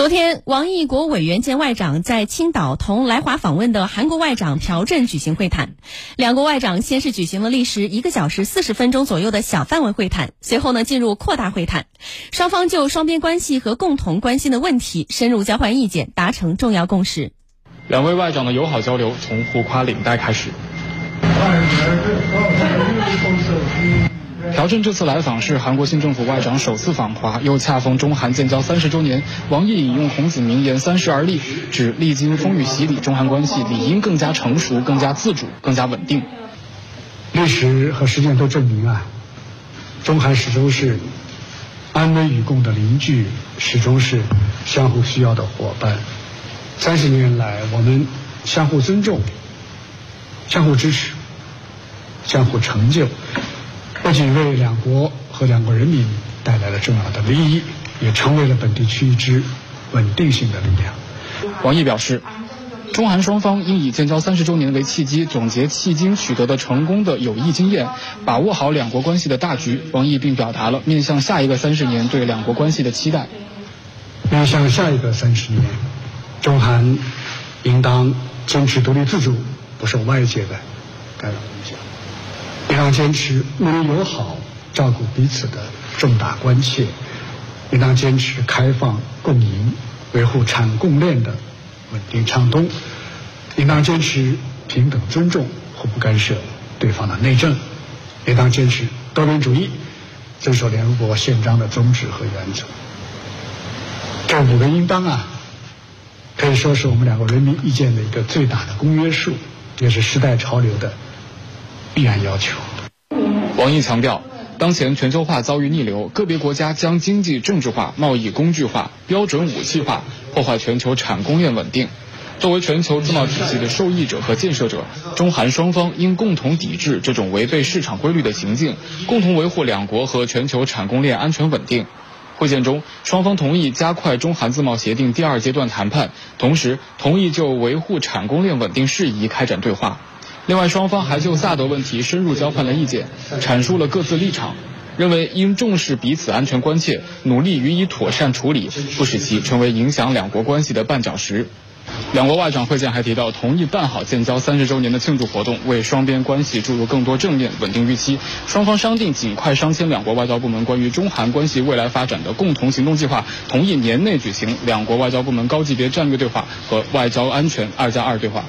昨天，王毅国委员兼外长在青岛同来华访问的韩国外长朴振举行会谈。两国外长先是举行了历时一个小时四十分钟左右的小范围会谈，随后呢进入扩大会谈，双方就双边关系和共同关心的问题深入交换意见，达成重要共识。两位外长的友好交流从互夸领带开始。朴振这次来访是韩国新政府外长首次访华，又恰逢中韩建交三十周年。王毅引用孔子名言“三十而立”，指历经风雨洗礼，中韩关系理应更加成熟、更加自主、更加稳定。历史和实践都证明啊，中韩始终是安危与共的邻居，始终是相互需要的伙伴。三十年来，我们相互尊重、相互支持、相互成就。不仅为两国和两国人民带来了重要的利益，也成为了本地区一支稳定性的力量。王毅表示，中韩双方应以建交三十周年为契机，总结迄今取得的成功的有益经验，把握好两国关系的大局。王毅并表达了面向下一个三十年对两国关系的期待。面向下一个三十年，中韩应当坚持独立自主，不受外界的干扰影响。应当坚持睦邻友好，照顾彼此的重大关切；应当坚持开放共赢，维护产供链的稳定畅通；应当坚持平等尊重，互不干涉对方的内政；应当坚持多边主义，遵守联合国宪章的宗旨和原则。这五个应当啊，可以说是我们两国人民意见的一个最大的公约数，也是时代潮流的。必然要求。王毅强调，当前全球化遭遇逆流，个别国家将经济政治化、贸易工具化、标准武器化，破坏全球产供链稳定。作为全球自贸体系的受益者和建设者，中韩双方应共同抵制这种违背市场规律的行径，共同维护两国和全球产供链安全稳定。会见中，双方同意加快中韩自贸协定第二阶段谈判，同时同意就维护产供链稳定事宜开展对话。另外，双方还就萨德问题深入交换了意见，阐述了各自立场，认为应重视彼此安全关切，努力予以妥善处理，不使其成为影响两国关系的绊脚石。两国外长会见还提到，同意办好建交三十周年的庆祝活动，为双边关系注入更多正面稳定预期。双方商定尽快商签两国外交部门关于中韩关系未来发展的共同行动计划，同意年内举行两国外交部门高级别战略对话和外交安全二加二对话。